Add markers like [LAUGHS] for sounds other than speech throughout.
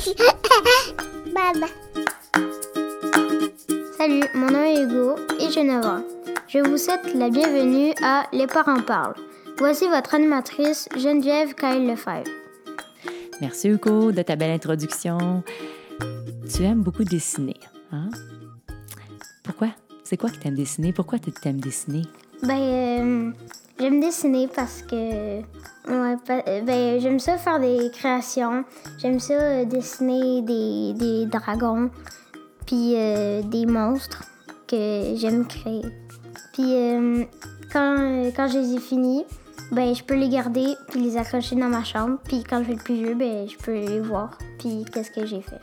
[LAUGHS] Baba. Salut, mon nom est Hugo et j'ai 9 ans. Je vous souhaite la bienvenue à Les parents parlent. Voici votre animatrice Geneviève Kyle Lefebvre. Merci Hugo de ta belle introduction. Tu aimes beaucoup dessiner, hein? Pourquoi? C'est quoi que tu aimes dessiner? Pourquoi tu aimes dessiner? Ben, euh, j'aime dessiner parce que. Ouais, euh, ben, j'aime ça faire des créations. J'aime ça euh, dessiner des, des dragons, puis euh, des monstres que j'aime créer. Puis euh, quand, quand je les ai finis, ben, je peux les garder puis les accrocher dans ma chambre. Puis quand je vais être plus vieux, ben, je peux les voir puis qu'est-ce que j'ai fait.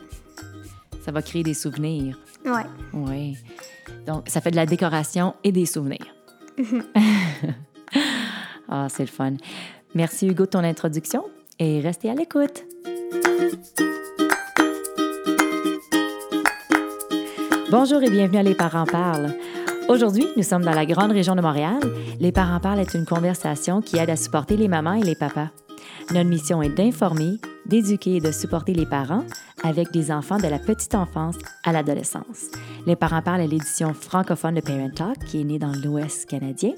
Ça va créer des souvenirs. Ouais. Oui. Donc, ça fait de la décoration et des souvenirs. [LAUGHS] ah, c'est le fun. Merci Hugo de ton introduction et restez à l'écoute. Bonjour et bienvenue à Les parents parlent. Aujourd'hui, nous sommes dans la grande région de Montréal. Les parents parlent est une conversation qui aide à supporter les mamans et les papas. Notre mission est d'informer, d'éduquer et de supporter les parents avec des enfants de la petite enfance à l'adolescence. Les parents parlent est l'édition francophone de Parent Talk qui est née dans l'Ouest canadien.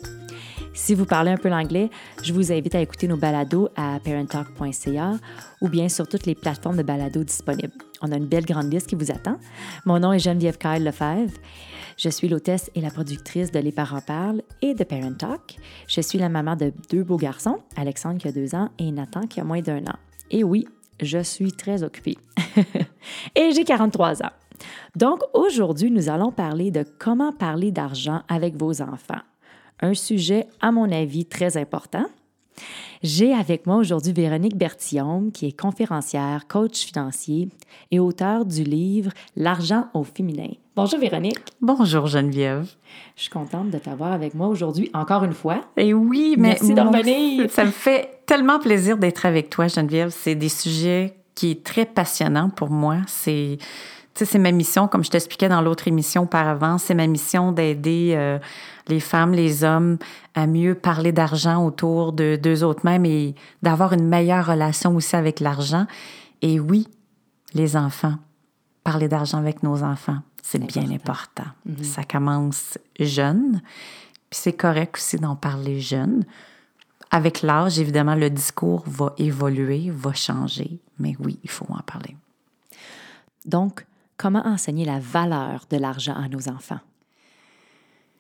Si vous parlez un peu l'anglais, je vous invite à écouter nos balados à parenttalk.ca ou bien sur toutes les plateformes de balados disponibles. On a une belle grande liste qui vous attend. Mon nom est Geneviève Kyle Lefebvre. Je suis l'hôtesse et la productrice de Les parents parlent et de Parent Talk. Je suis la maman de deux beaux garçons, Alexandre qui a deux ans et Nathan qui a moins d'un an. Et oui, je suis très occupée. [LAUGHS] et j'ai 43 ans. Donc aujourd'hui, nous allons parler de comment parler d'argent avec vos enfants. Un sujet, à mon avis, très important. J'ai avec moi aujourd'hui Véronique Bertillon, qui est conférencière, coach financier et auteure du livre L'argent au féminin. Bonjour Véronique. Bonjour Geneviève. Je suis contente de t'avoir avec moi aujourd'hui encore une fois. Et oui, mais Merci de moi, revenir. Ça me fait tellement plaisir d'être avec toi, Geneviève. C'est des sujets qui est très passionnant pour moi. C'est, tu sais, c'est ma mission, comme je t'expliquais dans l'autre émission auparavant, c'est ma mission d'aider euh, les femmes, les hommes à mieux parler d'argent autour de d'eux autres mêmes et d'avoir une meilleure relation aussi avec l'argent. Et oui, les enfants, parler d'argent avec nos enfants, c'est bien important. Ça commence jeune, puis c'est correct aussi d'en parler jeune. Avec l'âge, évidemment, le discours va évoluer, va changer, mais oui, il faut en parler. Donc, comment enseigner la valeur de l'argent à nos enfants?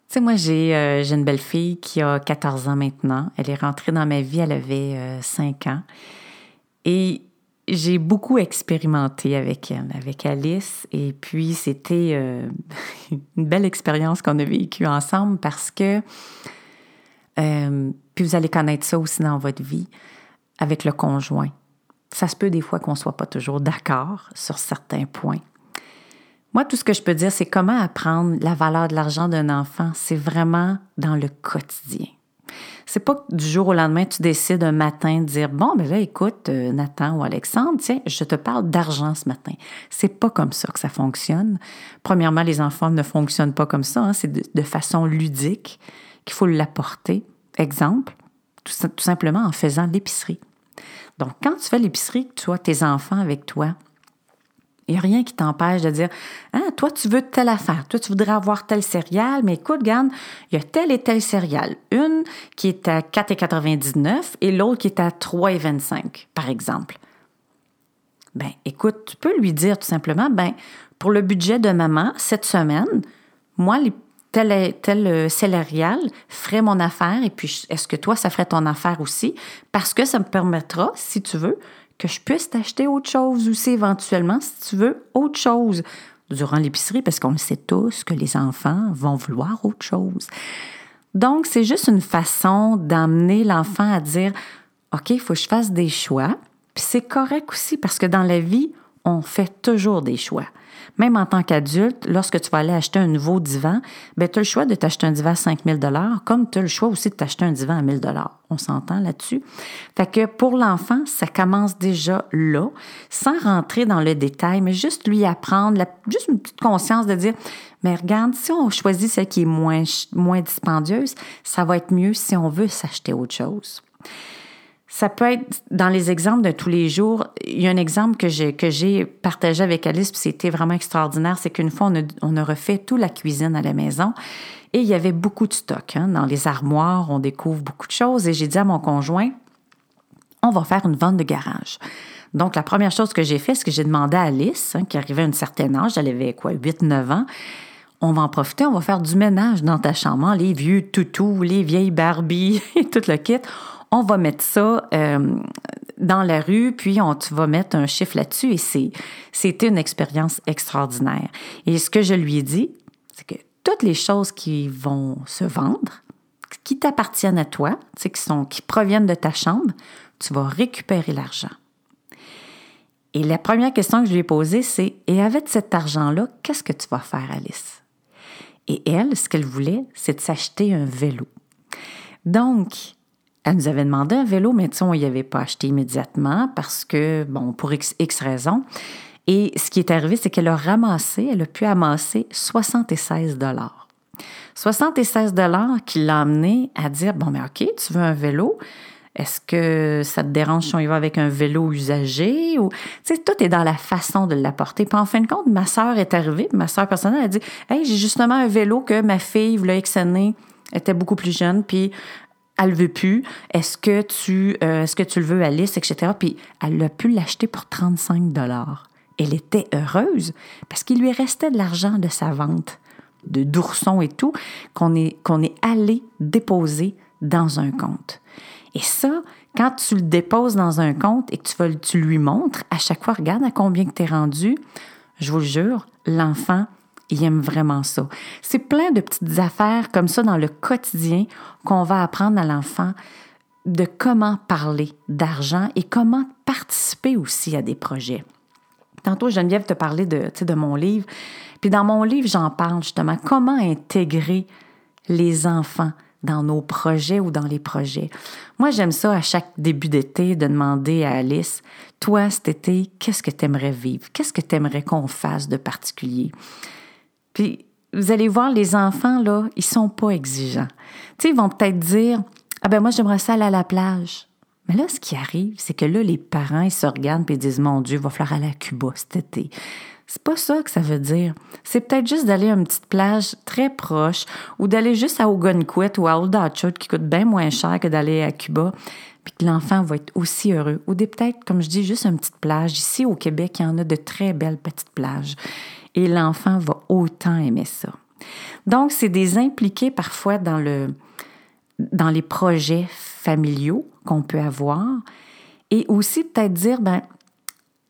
Tu sais, moi, j'ai euh, une belle fille qui a 14 ans maintenant. Elle est rentrée dans ma vie, elle avait euh, 5 ans. Et j'ai beaucoup expérimenté avec elle, avec Alice. Et puis, c'était euh, [LAUGHS] une belle expérience qu'on a vécue ensemble parce que, euh, puis vous allez connaître ça aussi dans votre vie, avec le conjoint. Ça se peut des fois qu'on ne soit pas toujours d'accord sur certains points. Moi, tout ce que je peux dire, c'est comment apprendre la valeur de l'argent d'un enfant. C'est vraiment dans le quotidien. C'est pas que du jour au lendemain, tu décides un matin de dire Bon, ben là, écoute, euh, Nathan ou Alexandre, tiens, je te parle d'argent ce matin. C'est pas comme ça que ça fonctionne. Premièrement, les enfants ne fonctionnent pas comme ça. hein. C'est de, façon ludique qu'il faut l'apporter. Exemple, tout, tout simplement en faisant l'épicerie. Donc, quand tu fais l'épicerie, tu as tes enfants avec toi, il n'y a rien qui t'empêche de dire hein, Toi, tu veux telle affaire, toi, tu voudrais avoir tel céréale, mais écoute, regarde, il y a telle et telle céréale. Une qui est à 4,99 et l'autre qui est à 3,25, par exemple. Ben, écoute, tu peux lui dire tout simplement ben, pour le budget de maman, cette semaine, moi, les tel, tel euh, céréale ferait mon affaire et puis est-ce que toi, ça ferait ton affaire aussi? Parce que ça me permettra, si tu veux, que je puisse t'acheter autre chose aussi éventuellement, si tu veux, autre chose durant l'épicerie, parce qu'on le sait tous que les enfants vont vouloir autre chose. Donc, c'est juste une façon d'amener l'enfant à dire, OK, il faut que je fasse des choix. Puis c'est correct aussi parce que dans la vie, on fait toujours des choix. Même en tant qu'adulte, lorsque tu vas aller acheter un nouveau divan, ben, tu as le choix de t'acheter un divan à 5 000 comme tu as le choix aussi de t'acheter un divan à 1 000 On s'entend là-dessus. Fait que pour l'enfant, ça commence déjà là, sans rentrer dans le détail, mais juste lui apprendre, juste une petite conscience de dire, mais regarde, si on choisit celle qui est moins, moins dispendieuse, ça va être mieux si on veut s'acheter autre chose. Ça peut être dans les exemples de tous les jours. Il y a un exemple que j'ai, que j'ai partagé avec Alice, puis c'était vraiment extraordinaire. C'est qu'une fois, on a, refait toute la cuisine à la maison et il y avait beaucoup de stock. Hein. Dans les armoires, on découvre beaucoup de choses. Et j'ai dit à mon conjoint, on va faire une vente de garage. Donc, la première chose que j'ai fait, c'est que j'ai demandé à Alice, hein, qui arrivait à un certain âge, elle avait quoi, 8-9 ans, on va en profiter, on va faire du ménage dans ta chambre, hein, les vieux toutous, les vieilles Barbie et [LAUGHS] tout le kit on va mettre ça euh, dans la rue, puis on va mettre un chiffre là-dessus. Et c'était une expérience extraordinaire. Et ce que je lui ai dit, c'est que toutes les choses qui vont se vendre, qui t'appartiennent à toi, qui, sont, qui proviennent de ta chambre, tu vas récupérer l'argent. Et la première question que je lui ai posée, c'est Et avec cet argent-là, qu'est-ce que tu vas faire, Alice? Et elle, ce qu'elle voulait, c'est de s'acheter un vélo. Donc, elle nous avait demandé un vélo, mais on n'y avait pas acheté immédiatement parce que, bon, pour X, raisons. Et ce qui est arrivé, c'est qu'elle a ramassé, elle a pu amasser 76 dollars. 76 dollars qui l'a amené à dire, bon, mais OK, tu veux un vélo? Est-ce que ça te dérange si on y va avec un vélo usagé? Tu sais, tout est dans la façon de l'apporter. Puis en fin de compte, ma sœur est arrivée, ma sœur personnelle a dit, hey, j'ai justement un vélo que ma fille, le X était beaucoup plus jeune, puis elle veut plus. Est-ce que tu, euh, est-ce que tu le veux, Alice, etc. Puis elle a pu l'acheter pour 35 dollars. Elle était heureuse parce qu'il lui restait de l'argent de sa vente de d'ourson et tout qu'on est allé déposer dans un compte. Et ça, quand tu le déposes dans un compte et que tu, tu lui montres, à chaque fois, regarde à combien que tu rendu, je vous le jure, l'enfant il aime vraiment ça. C'est plein de petites affaires comme ça dans le quotidien qu'on va apprendre à l'enfant de comment parler d'argent et comment participer aussi à des projets. Tantôt, Geneviève te parlait de, de mon livre. Puis dans mon livre, j'en parle justement comment intégrer les enfants dans nos projets ou dans les projets? Moi, j'aime ça à chaque début d'été de demander à Alice, toi, cet été, qu'est-ce que tu aimerais vivre? Qu'est-ce que tu aimerais qu'on fasse de particulier? Puis vous allez voir, les enfants, là, ils sont pas exigeants. Tu ils vont peut-être dire Ah ben moi, j'aimerais ça aller à la plage. Mais là, ce qui arrive, c'est que là, les parents, ils se regardent et disent Mon Dieu, il va falloir aller à Cuba cet été. C'est pas ça que ça veut dire. C'est peut-être juste d'aller à une petite plage très proche ou d'aller juste à Ogunquit ou à Old Dutchwood qui coûte bien moins cher que d'aller à Cuba puis que l'enfant va être aussi heureux. Ou peut-être, comme je dis, juste une petite plage. Ici, au Québec, il y en a de très belles petites plages et l'enfant va autant aimer ça. Donc, c'est des impliqués parfois dans, le, dans les projets familiaux qu'on peut avoir et aussi peut-être dire, ben,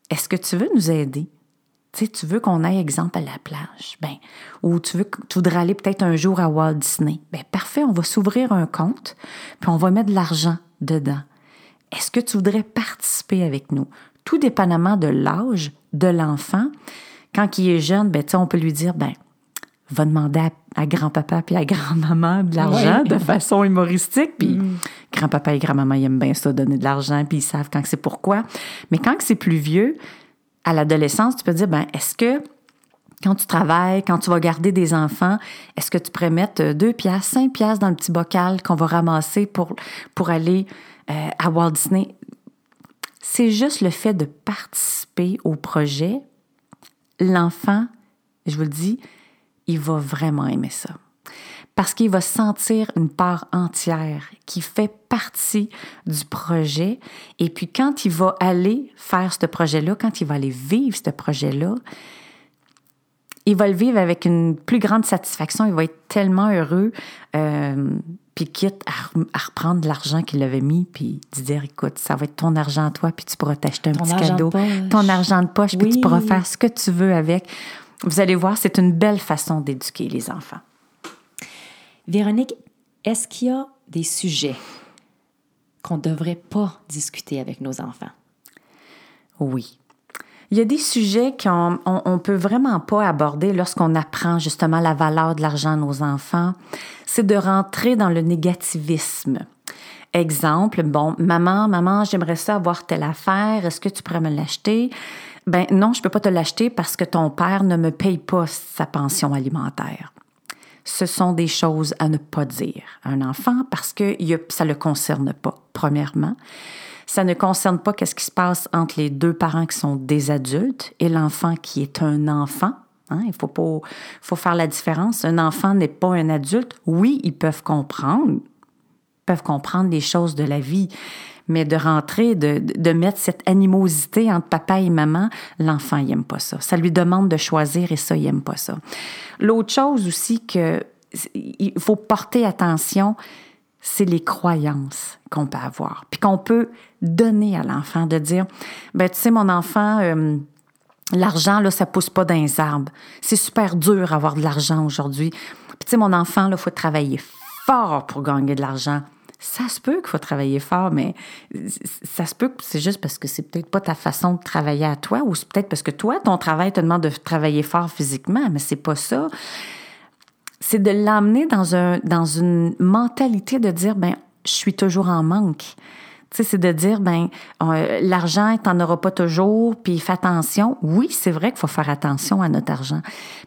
est-ce que tu veux nous aider? Tu sais, tu veux qu'on aille, exemple, à la plage, ben, ou tu veux, tu voudrais aller peut-être un jour à Walt Disney. Ben, parfait, on va s'ouvrir un compte, puis on va mettre de l'argent dedans. Est-ce que tu voudrais participer avec nous? Tout dépendamment de l'âge de l'enfant, quand il est jeune, ben, on peut lui dire, ben, va demander à, grand-papa puis à grand-maman de l'argent de façon humoristique. Puis mm. grand-papa et grand-maman, ils aiment bien ça, donner de l'argent, puis ils savent quand c'est pourquoi. Mais quand c'est plus vieux, à l'adolescence, tu peux dire, ben, est-ce que quand tu travailles, quand tu vas garder des enfants, est-ce que tu pourrais mettre deux piastres, cinq piastres dans le petit bocal qu'on va ramasser pour, pour aller euh, à Walt Disney? C'est juste le fait de participer au projet l'enfant, je vous le dis, il va vraiment aimer ça. Parce qu'il va sentir une part entière qui fait partie du projet. Et puis quand il va aller faire ce projet-là, quand il va aller vivre ce projet-là, il va le vivre avec une plus grande satisfaction. Il va être tellement heureux. Euh, puis quitte à, reprendre l'argent qu'il avait mis, puis de dire, écoute, ça va être ton argent à toi, puis tu pourras t'acheter un petit cadeau, ton argent de poche, puis tu pourras faire ce que tu veux avec. Vous allez voir, c'est une belle façon d'éduquer les enfants. Véronique, est-ce qu'il y a des sujets qu'on ne devrait pas discuter avec nos enfants? Oui. Il y a des sujets qu'on ne peut vraiment pas aborder lorsqu'on apprend justement la valeur de l'argent à nos enfants. C'est de rentrer dans le négativisme. Exemple, bon, maman, maman, j'aimerais ça avoir telle affaire, est-ce que tu pourrais me l'acheter? Ben non, je peux pas te l'acheter parce que ton père ne me paye pas sa pension alimentaire. Ce sont des choses à ne pas dire à un enfant parce que ça le concerne pas, premièrement. Ça ne concerne pas qu'est-ce qui se passe entre les deux parents qui sont des adultes et l'enfant qui est un enfant. Hein. Il faut, pas, faut faire la différence. Un enfant n'est pas un adulte. Oui, ils peuvent comprendre, peuvent comprendre les choses de la vie, mais de rentrer, de, de mettre cette animosité entre papa et maman, l'enfant, n'aime pas ça. Ça lui demande de choisir et ça, il n'aime pas ça. L'autre chose aussi que il faut porter attention, c'est les croyances qu'on peut avoir, puis qu'on peut donner à l'enfant, de dire, ben tu sais, mon enfant, euh, l'argent, là, ça pousse pas dans les arbres. C'est super dur d'avoir de l'argent aujourd'hui. Puis tu sais, mon enfant, là, faut travailler fort pour gagner de l'argent. Ça se peut qu'il faut travailler fort, mais ça se peut que c'est juste parce que c'est peut-être pas ta façon de travailler à toi, ou c'est peut-être parce que toi, ton travail te demande de travailler fort physiquement, mais c'est pas ça c'est de l'amener dans, un, dans une mentalité de dire, ben, je suis toujours en manque. C'est de dire, ben, euh, l'argent, t'en auras pas toujours, puis fais attention. Oui, c'est vrai qu'il faut faire attention à notre argent,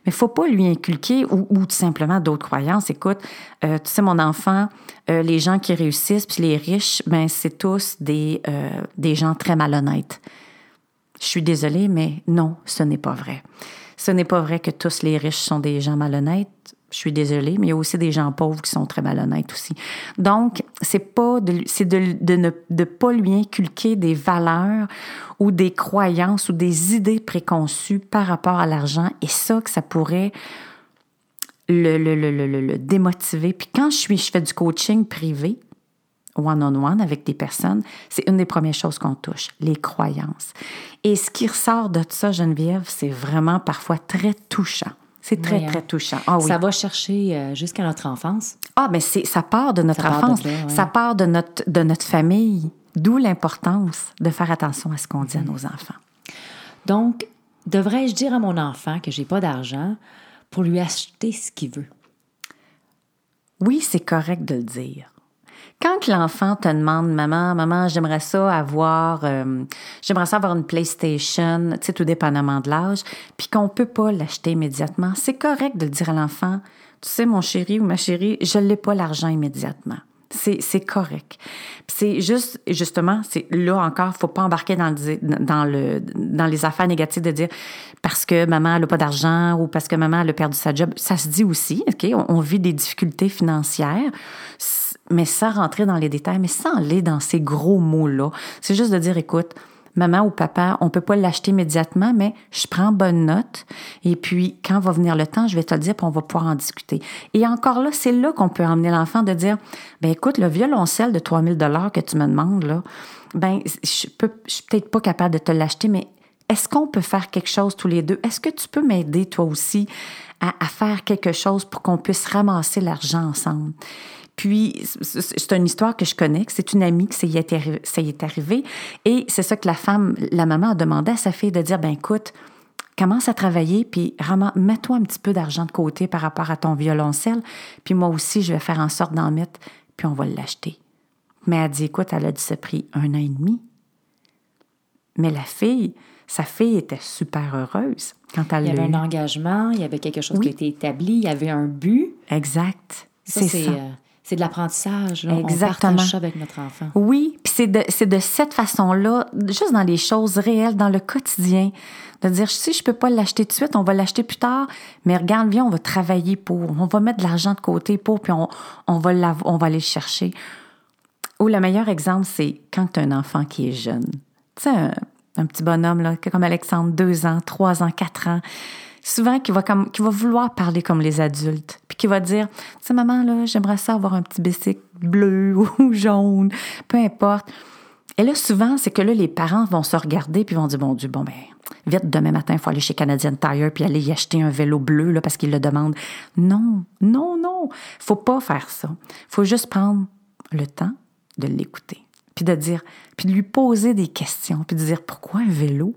mais faut pas lui inculquer ou, ou tout simplement d'autres croyances. Écoute, euh, tu sais, mon enfant, euh, les gens qui réussissent, puis les riches, ben, c'est tous des, des gens très malhonnêtes. Je suis désolée, mais non, ce n'est pas vrai. Ce n'est pas vrai que tous les riches sont des gens malhonnêtes je suis désolée, mais il y a aussi des gens pauvres qui sont très malhonnêtes aussi. Donc, c'est pas de, c'est de, de ne de pas lui inculquer des valeurs ou des croyances ou des idées préconçues par rapport à l'argent et ça que ça pourrait le, le, le, le, démotiver. Puis quand je suis, je fais du coaching privé, one-on-one avec des personnes, c'est une des premières choses qu'on touche, les croyances. Et ce qui ressort de ça, Geneviève, c'est vraiment parfois très touchant. C'est très, très touchant. Ah, oui. Ça va chercher euh, jusqu'à notre enfance. Ah, mais c'est, ça part de notre enfance. Ça part de notre, de notre famille. D'où l'importance de faire attention à ce qu'on dit à nos enfants. Donc, devrais-je dire à mon enfant que j'ai pas d'argent pour lui acheter ce qu'il veut? Oui, c'est correct de le dire. Quand l'enfant te demande, maman, maman, j'aimerais ça avoir, euh, j'aimerais ça avoir une PlayStation, tu sais, tout dépendamment de l'âge, puis qu'on peut pas l'acheter immédiatement, c'est correct de le dire à l'enfant, tu sais, mon chéri ou ma chérie, je n'ai pas l'argent immédiatement. C'est correct. C'est juste, justement, c'est là encore, faut pas embarquer dans, dans, le, dans les affaires négatives de dire parce que maman n'a pas d'argent ou parce que maman a perdu sa job. Ça se dit aussi, OK? on vit des difficultés financières mais sans rentrer dans les détails, mais sans aller dans ces gros mots-là. C'est juste de dire, écoute, maman ou papa, on peut pas l'acheter immédiatement, mais je prends bonne note. Et puis, quand va venir le temps, je vais te le dire, puis on va pouvoir en discuter. Et encore là, c'est là qu'on peut emmener l'enfant de dire, ben écoute, le violoncelle de 3000 dollars que tu me demandes, là, ben, je peux, je suis peut-être pas capable de te l'acheter, mais est-ce qu'on peut faire quelque chose tous les deux? Est-ce que tu peux m'aider, toi aussi, à, à faire quelque chose pour qu'on puisse ramasser l'argent ensemble? Puis, c'est une histoire que je connais, que c'est une amie que ça y, est arrivé. Et c'est ça que la femme, la maman a demandé à sa fille de dire, ben écoute, commence à travailler, puis mets-toi un petit peu d'argent de côté par rapport à ton violoncelle, puis moi aussi, je vais faire en sorte d'en mettre, puis on va l'acheter. Mais elle dit, écoute, elle a dit, ça pris un an et demi. Mais la fille, sa fille était super heureuse quand elle Il y avait un engagement, il y avait quelque chose qui a été établi, il y avait un but. Exact. C'est ça. C'est de l'apprentissage. Exactement. On partage ça avec notre enfant. Oui, puis c'est de, c'est de cette façon-là, juste dans les choses réelles, dans le quotidien, de dire, si je peux pas l'acheter tout de suite, on va l'acheter plus tard, mais regarde, viens, on va travailler pour, on va mettre de l'argent de côté pour, puis on, on, va, on va aller le chercher. Ou le meilleur exemple, c'est quand tu as un enfant qui est jeune. Tu sais, un, un, petit bonhomme, là, comme Alexandre, deux ans, trois ans, quatre ans souvent qui va, comme, qui va vouloir parler comme les adultes, puis qui va dire, tu sais, maman, là, j'aimerais ça avoir un petit bicycle bleu [LAUGHS] ou jaune, peu importe. Et là, souvent, c'est que là, les parents vont se regarder puis vont dire, bon Dieu, bon, ben, vite, demain matin, il faut aller chez Canadian Tire puis aller y acheter un vélo bleu, là, parce qu'ils le demandent. Non, non, non. Faut pas faire ça. Faut juste prendre le temps de l'écouter. Puis de dire, puis de lui poser des questions, puis de dire, pourquoi un vélo?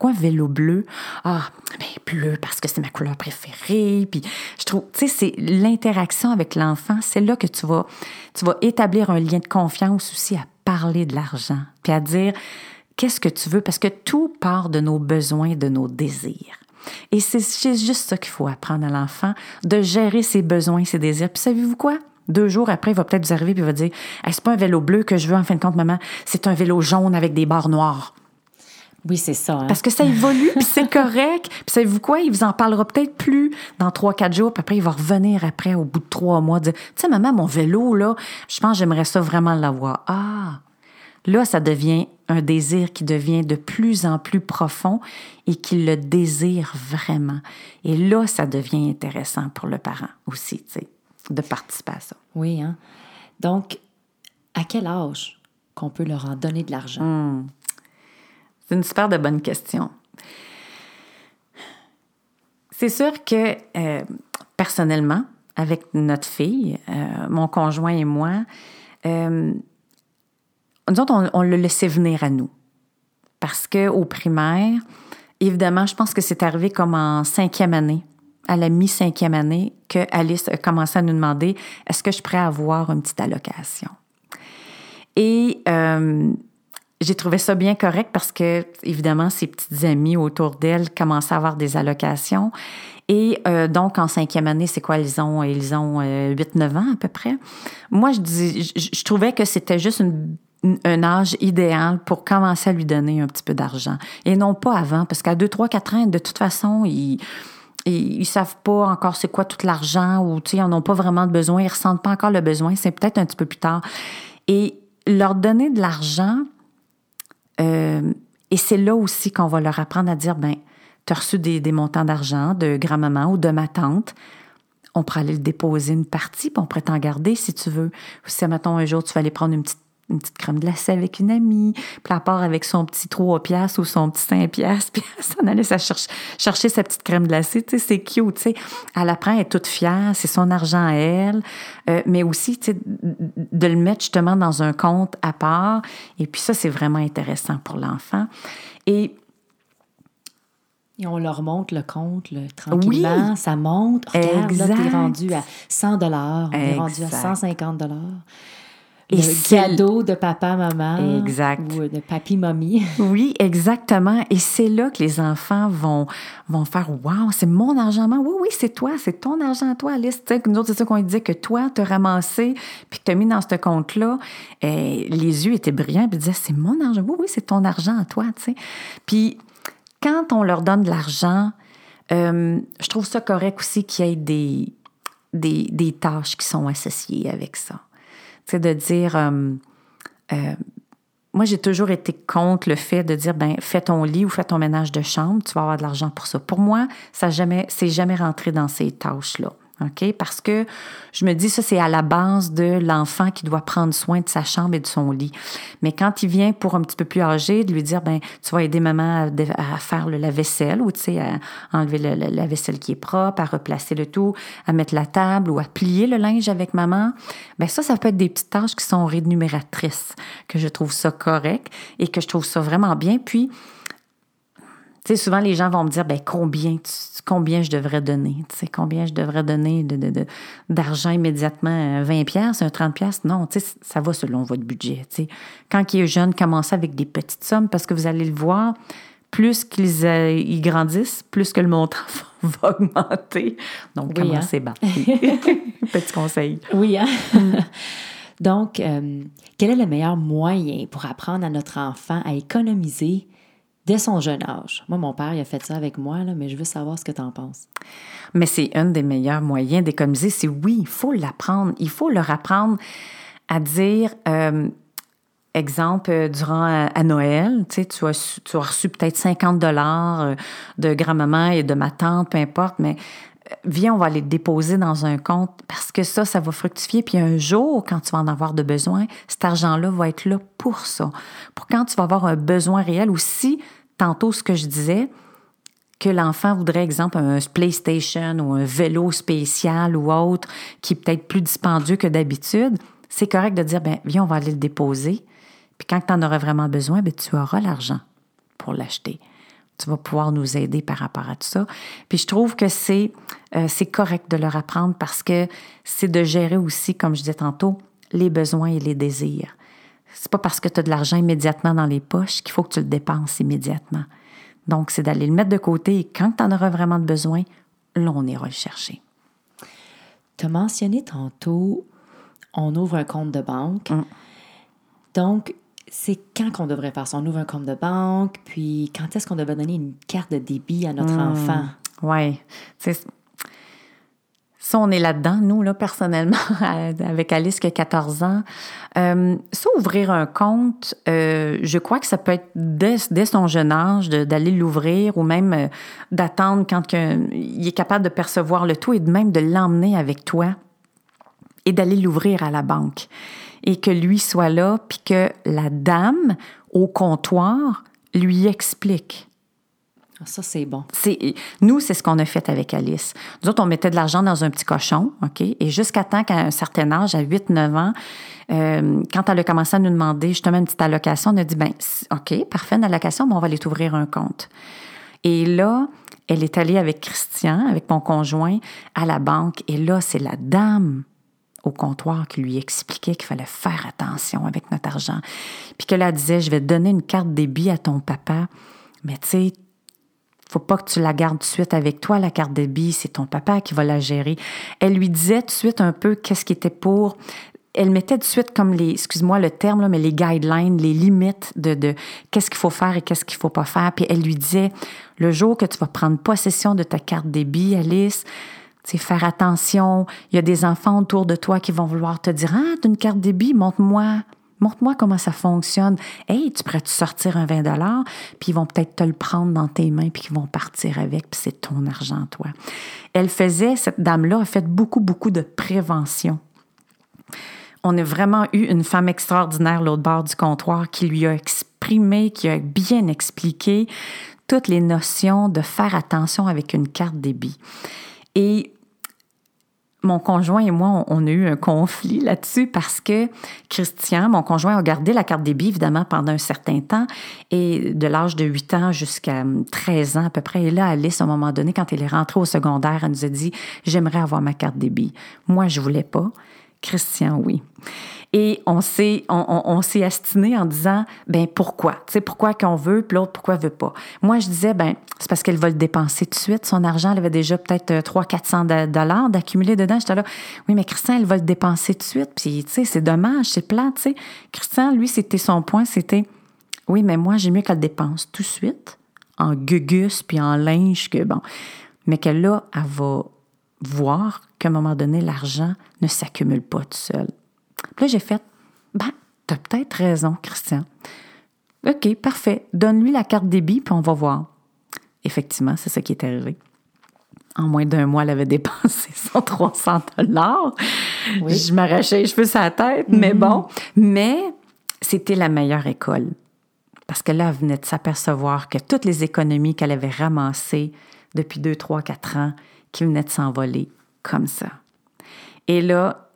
Pourquoi vélo bleu? Ah, ben bleu parce que c'est ma couleur préférée. Puis je trouve, tu sais, c'est l'interaction avec l'enfant, c'est là que tu vas, tu vas établir un lien de confiance aussi à parler de l'argent, puis à dire qu'est-ce que tu veux, parce que tout part de nos besoins, de nos désirs. Et c'est juste ça qu'il faut apprendre à l'enfant, de gérer ses besoins, ses désirs. Puis savez-vous quoi? Deux jours après, il va peut-être vous arriver puis il va dire C'est pas un vélo bleu que je veux en fin de compte, maman, c'est un vélo jaune avec des barres noires. Oui, c'est ça. hein. Parce que ça évolue, puis c'est [LAUGHS] correct. Puis savez-vous quoi? Il vous en parlera peut-être plus dans trois, quatre jours, puis après, il va revenir après, au bout de trois mois, dire Tu sais, maman, mon vélo, là, je pense j'aimerais ça vraiment l'avoir. Ah! Là, ça devient un désir qui devient de plus en plus profond et qu'il le désire vraiment. Et là, ça devient intéressant pour le parent aussi, tu sais, de participer à ça. Oui, hein. Donc, à quel âge qu'on peut leur en donner de l'argent? C'est une super bonne question. C'est sûr que euh, personnellement, avec notre fille, euh, mon conjoint et moi, euh, nous autres, on, on le laissait venir à nous. Parce qu'au primaire, évidemment, je pense que c'est arrivé comme en cinquième année, à la mi-cinquième année, que Alice a commencé à nous demander est-ce que je pourrais avoir une petite allocation? Et euh, j'ai trouvé ça bien correct parce que, évidemment, ses petites amies autour d'elle commençaient à avoir des allocations. Et euh, donc, en cinquième année, c'est quoi? Ils ont, ils ont euh, 8-9 ans à peu près. Moi, je, dis, je, je trouvais que c'était juste une un âge idéal pour commencer à lui donner un petit peu d'argent. Et non pas avant, parce qu'à 2, 3, 4 ans, de toute façon, ils, ils, ils savent pas encore c'est quoi tout l'argent ou, tu ils n'en ont pas vraiment de besoin, ils ressentent pas encore le besoin, c'est peut-être un petit peu plus tard. Et leur donner de l'argent, euh, et c'est là aussi qu'on va leur apprendre à dire, ben, tu as reçu des, montants d'argent de grand-maman ou de ma tante, on pourrait aller le déposer une partie, puis on pourrait t'en garder si tu veux. Si, mettons, un jour, tu vas aller prendre une petite une petite crème glacée avec une amie, puis elle part avec son petit 3 piastres ou son petit 5 piastres, [LAUGHS] puis elle s'en allait chercher, chercher sa petite crème glacée, tu sais, c'est cute, tu sais. Elle apprend, elle est toute fière, c'est son argent à elle, euh, mais aussi, tu sais, de le mettre justement dans un compte à part, et puis ça, c'est vraiment intéressant pour l'enfant. Et Et on leur montre le compte là, tranquillement, ça monte. Regarde, là, Exact. rendu à 100 dollars, on est rendu à Exact. 150 dollars. Et Le cadeau de papa, maman. Exact. Ou de papi, mamie. [LAUGHS] Oui, exactement. Et c'est là que les enfants vont, vont faire Waouh, c'est mon argent, maman. Oui, oui, c'est toi, c'est ton argent à toi, Alice. Nous autres, c'est ça qu'on disait que toi, t'as ramassé, puis que t'as mis dans ce compte-là. Et les yeux étaient brillants, puis ils disaient C'est mon argent. Oui, oui, c'est ton argent à toi, tu sais. Puis quand on leur donne de l'argent, euh, je trouve ça correct aussi qu'il y ait des, des, des tâches qui sont associées avec ça. Sais, de dire. euh, euh, moi, j'ai toujours été contre le fait de dire, ben, fais ton lit ou fais ton ménage de chambre, tu vas avoir de l'argent pour ça. Pour moi, ça jamais, c'est jamais rentré dans ces tâches-là. OK? Parce que je me dis, ça, c'est à la base de l'enfant qui doit prendre soin de sa chambre et de son lit. Mais quand il vient pour un petit peu plus âgé, de lui dire, ben, tu vas aider maman à, faire le lave-vaisselle ou, tu sais, à enlever le, le- la vaisselle qui est propre, à replacer le tout, à mettre la table ou à plier le linge avec maman, ben, ça, ça peut être des petites tâches qui sont rémunératrices, que je trouve ça correct et que je trouve ça vraiment bien. Puis, tu sais, souvent, les gens vont me dire, ben, combien, tu- combien je devrais donner? Tu sais, combien je devrais donner de, de- de- d'argent immédiatement? euh, 20 pièces, un 30 pièces? Non, tu sais, ça va selon votre budget, tu sais. Quand il est jeune, commencez avec des petites sommes parce que vous allez le voir, plus qu'ils euh, ils grandissent, plus que le montant [LAUGHS] va augmenter. Donc, Oui, commencez bas. [LAUGHS] Petit conseil. Oui, hein? [LAUGHS] Donc, euh, quel est le meilleur moyen pour apprendre à notre enfant à économiser dès son jeune âge? Moi, mon père, il a fait ça avec moi, là, mais je veux savoir ce que tu en penses. Mais c'est un des meilleurs moyens d'économiser. C'est oui, il faut l'apprendre. Il faut leur apprendre à dire, euh, exemple, euh, durant à, à Noël, tu tu as, tu as reçu peut-être 50 dollars euh, de grand-maman et de ma tante, peu importe, mais euh, viens, on va les déposer dans un compte parce que ça, ça va fructifier. Puis un jour, quand tu vas en avoir de besoin, cet argent-là va être là pour ça. Pour quand tu vas avoir un besoin réel ou si, tantôt, ce que je disais, que l'enfant voudrait, exemple, un PlayStation ou un vélo spécial ou autre qui est peut-être plus dispendieux que d'habitude, c'est correct de dire, ben viens, on va aller le déposer. Puis quand tu en auras vraiment besoin, ben tu auras l'argent pour l'acheter. Tu vas pouvoir nous aider par rapport à tout ça. Puis je trouve que c'est euh, c'est correct de leur apprendre parce que c'est de gérer aussi, comme je disais tantôt, les besoins et les désirs. C'est pas parce que tu as de l'argent immédiatement dans les poches qu'il faut que tu le dépenses immédiatement. Donc, c'est d'aller le mettre de côté et quand tu en auras vraiment besoin, là, on ira le chercher. Tu as mentionné tantôt on ouvre un compte de banque. Mm. Donc, c'est quand qu'on devrait faire ça? On ouvre un compte de banque, puis quand est-ce qu'on devrait donner une carte de débit à notre Mm. enfant? Oui. Ça, on est là-dedans, nous, là, personnellement, [LAUGHS] avec Alice qui a 14 ans. Euh, ça, ouvrir un compte, euh, je crois que ça peut être dès, dès son jeune âge d'aller l'ouvrir ou même euh, d'attendre quand que- il est capable de percevoir le tout et de même de l'emmener avec toi et d'aller l'ouvrir à la banque. Et que lui soit là, puis que la dame au comptoir lui explique. Ah, Ça, c'est bon. Nous, c'est ce qu'on a fait avec Alice. Nous autres, on mettait de l'argent dans un petit cochon, OK? Et jusqu'à temps qu'à un certain âge, à 8-9 ans, euh, quand elle a commencé à nous demander justement une petite allocation, on a dit, ben OK, parfait, une allocation, mais on va aller t'ouvrir un compte. Et là, elle est allée avec Christian, avec mon conjoint, à la banque. Et là, c'est la dame au comptoir qui lui expliquait qu'il fallait faire attention avec notre argent. Puis que là, disait, je vais te donner une carte débit à ton papa, mais tu sais, faut pas que tu la gardes tout de suite avec toi, la carte débit, c'est ton papa qui va la gérer. Elle lui disait tout de suite un peu qu'est-ce qui était pour. Elle mettait tout de suite comme les, excuse-moi le terme, mais les guidelines, les limites de, de qu'est-ce qu'il faut faire et qu'est-ce qu'il faut pas faire. Puis elle lui disait, le jour que tu vas prendre possession de ta carte débit, Alice, sais, faire attention. Il y a des enfants autour de toi qui vont vouloir te dire, ah, t'as une carte débit, montre-moi. Montre-moi comment ça fonctionne. Hey, tu pourrais-tu sortir un 20 puis ils vont peut-être te le prendre dans tes mains, puis ils vont partir avec, puis c'est ton argent, toi. Elle faisait, cette dame-là a fait beaucoup, beaucoup de prévention. On a vraiment eu une femme extraordinaire l'autre bord du comptoir qui lui a exprimé, qui a bien expliqué toutes les notions de faire attention avec une carte débit. Et mon conjoint et moi, on, a eu un conflit là-dessus parce que Christian, mon conjoint, a gardé la carte débit, évidemment, pendant un certain temps, et de l'âge de 8 ans jusqu'à 13 ans à peu près. Et là, Alice, à un moment donné, quand elle est rentrée au secondaire, elle nous a dit, j'aimerais avoir ma carte débit. Moi, je voulais pas. Christian, oui. Et on s'est, on, s'est astiné en disant, ben pourquoi? Tu sais, pourquoi qu'on veut, puis l'autre, pourquoi veut pas? Moi, je disais, ben c'est parce qu'elle va le dépenser tout de suite. Son argent, elle avait déjà peut-être 300-400 dollars d'accumuler dedans. J'étais là, oui, mais Christian, elle va le dépenser tout de suite. Puis, tu sais, c'est dommage, c'est plat, tu sais. Christian, lui, c'était son point, c'était, oui, mais moi, j'ai mieux qu'elle dépense tout de suite, en gugus, puis en linge, que bon. Mais que là, elle va voir qu'à un moment donné, l'argent ne s'accumule pas tout seul. Puis là, j'ai fait, ben, t'as peut-être raison, Christian. OK, parfait. Donne-lui la carte débit, puis on va voir. Effectivement, c'est ça qui est arrivé. En moins d'un mois, elle avait [LAUGHS] dépensé son 300 dollars. Oui. Je m'arrachais les cheveux sur la tête, mais bon. Mais c'était la meilleure école. Parce que là, elle venait de s'apercevoir que toutes les économies qu'elle avait ramassées depuis 2, 3, 4 ans, qui venaient de s'envoler comme ça. Et là,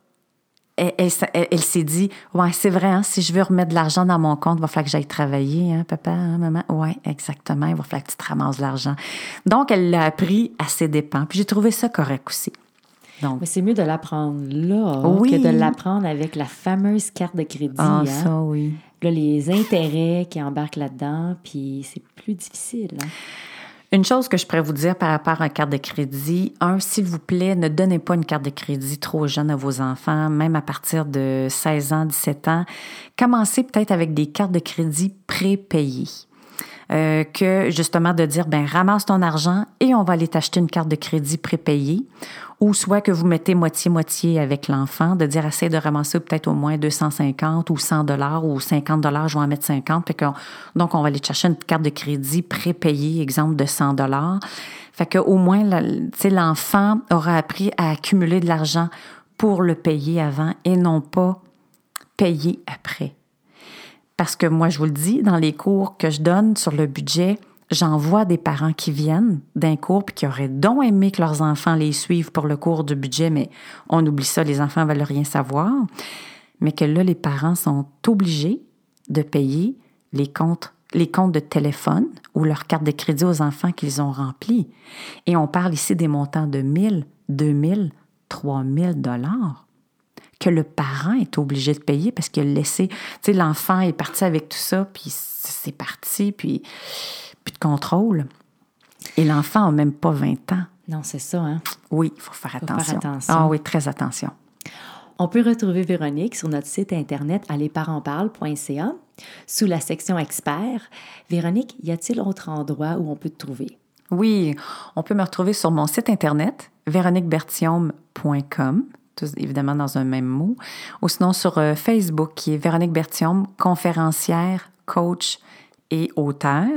elle, elle, elle, elle s'est dit Ouais, c'est vrai, hein, si je veux remettre de l'argent dans mon compte, il va falloir que j'aille travailler, hein, papa, hein, maman. Oui, exactement, il va falloir que tu te ramasses de l'argent. Donc, elle l'a appris à ses dépens. Puis j'ai trouvé ça correct aussi. Donc, Mais c'est mieux de l'apprendre là Oui. que de l'apprendre avec la fameuse carte de crédit. ah, hein. ça, oui. Là, les intérêts qui embarquent là-dedans, puis c'est plus difficile. hein. Une chose que je pourrais vous dire par rapport à une carte de crédit, un, s'il vous plaît, ne donnez pas une carte de crédit trop jeune à vos enfants, même à partir de 16 ans, 17 ans. Commencez peut-être avec des cartes de crédit prépayées. Euh, que justement de dire, ben ramasse ton argent et on va aller t'acheter une carte de crédit prépayée. Ou soit que vous mettez moitié-moitié avec l'enfant, de dire, essaye de ramasser peut-être au moins 250 ou 100 dollars ou 50 dollars, je vais en mettre 50. Fait qu'on- donc, on va aller chercher une carte de crédit prépayée, exemple de 100 dollars. Fait que au moins, l'enfant aura appris à accumuler de l'argent pour le payer avant et non pas payer après. Parce que moi, je vous le dis, dans les cours que je donne sur le budget, j'en vois des parents qui viennent d'un cours puis qui auraient donc aimé que leurs enfants les suivent pour le cours du budget, mais on oublie ça, les enfants veulent rien savoir. Mais que là, les parents sont obligés de payer les comptes, les comptes de téléphone ou leur carte de crédit aux enfants qu'ils ont remplis. Et on parle ici des montants de 1000, 2000, 3000 dollars que le parent est obligé de payer parce qu'il a laissé, tu sais, l'enfant est parti avec tout ça, puis c'est parti, puis plus de contrôle. Et l'enfant n'a même pas 20 ans. Non, c'est ça, hein? Oui, il faut faire attention. Ah oui, très attention. On peut retrouver Véronique sur notre site internet allezparentsparlent.ca sous la section experts. Véronique, y a-t-il autre endroit où on peut te trouver? Oui, on peut me retrouver sur mon site internet véroniquebertium.com, évidemment dans un même mot, ou sinon sur euh, Facebook qui est Véronique Bertium, conférencière, coach et auteur,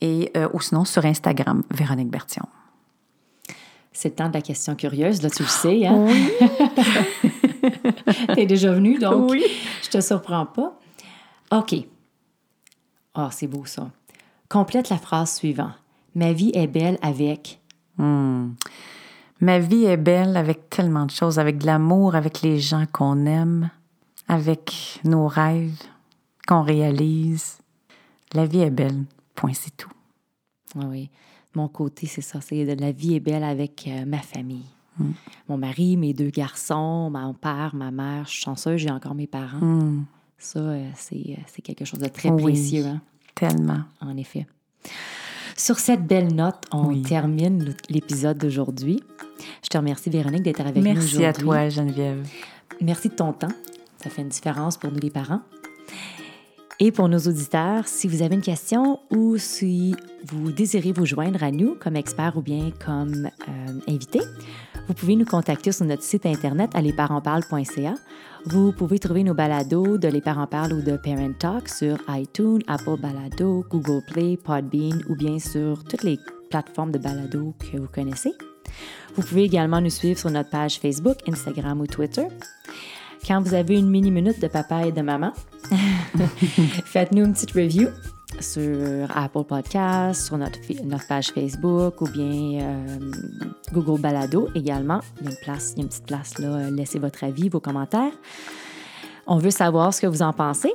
et euh, ou sinon sur Instagram, Véronique Bertium. C'est le temps de la question curieuse, là, tu le sais, hein? Oui. [LAUGHS] T'es déjà venu, donc oui. je te surprends pas. OK. Ah, oh, c'est beau ça. Complète la phrase suivante. Ma vie est belle avec. Hmm. Ma vie est belle avec tellement de choses, avec de l'amour, avec les gens qu'on aime, avec nos rêves qu'on réalise. La vie est belle. Point, c'est tout. Oui mon côté, c'est ça. C'est de la vie est belle avec euh, ma famille. Mm. Mon mari, mes deux garçons, mon père, ma mère. Je suis chanceuse, j'ai encore mes parents. Mm. Ça, euh, euh, c'est quelque chose de très précieux. Hein? Tellement. En effet. Sur cette belle note, on termine l'épisode d'aujourd'hui. Je te remercie, Véronique, d'être avec nous aujourd'hui. Merci à toi, Geneviève. Merci de ton temps. Ça fait une différence pour nous, les parents. Et pour nos auditeurs, si vous avez une question ou si vous désirez vous joindre à nous comme expert ou bien comme euh, invité, vous pouvez nous contacter sur notre site internet à lesparentsparlent.ca. Vous pouvez trouver nos balados de Les Parents Parlent ou de Parent Talk sur iTunes, Apple Balado, Google Play, Podbean ou bien sur toutes les plateformes de balado que vous connaissez. Vous pouvez également nous suivre sur notre page Facebook, Instagram ou Twitter. Quand vous avez une mini-minute de papa et de maman, [LAUGHS] faites-nous une petite review sur Apple Podcasts, sur notre, notre page Facebook ou bien euh, Google Balado également. Il y a une place, il y a une petite place là. Laissez votre avis, vos commentaires. On veut savoir ce que vous en pensez.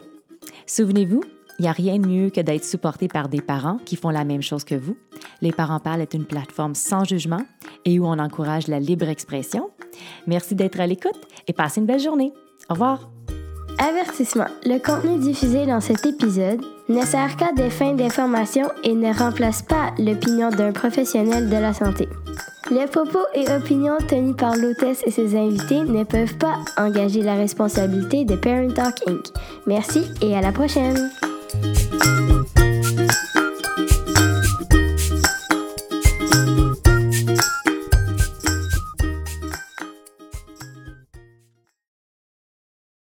Souvenez-vous, il n'y a rien de mieux que d'être supporté par des parents qui font la même chose que vous. Les Parents Parlent est une plateforme sans jugement et où on encourage la libre expression. Merci d'être à l'écoute et passez une belle journée. Au revoir. Avertissement. Le contenu diffusé dans cet épisode ne sert qu'à des fins d'information et ne remplace pas l'opinion d'un professionnel de la santé. Les propos et opinions tenus par l'hôtesse et ses invités ne peuvent pas engager la responsabilité de Parent Talk Inc. Merci et à la prochaine. Thank you.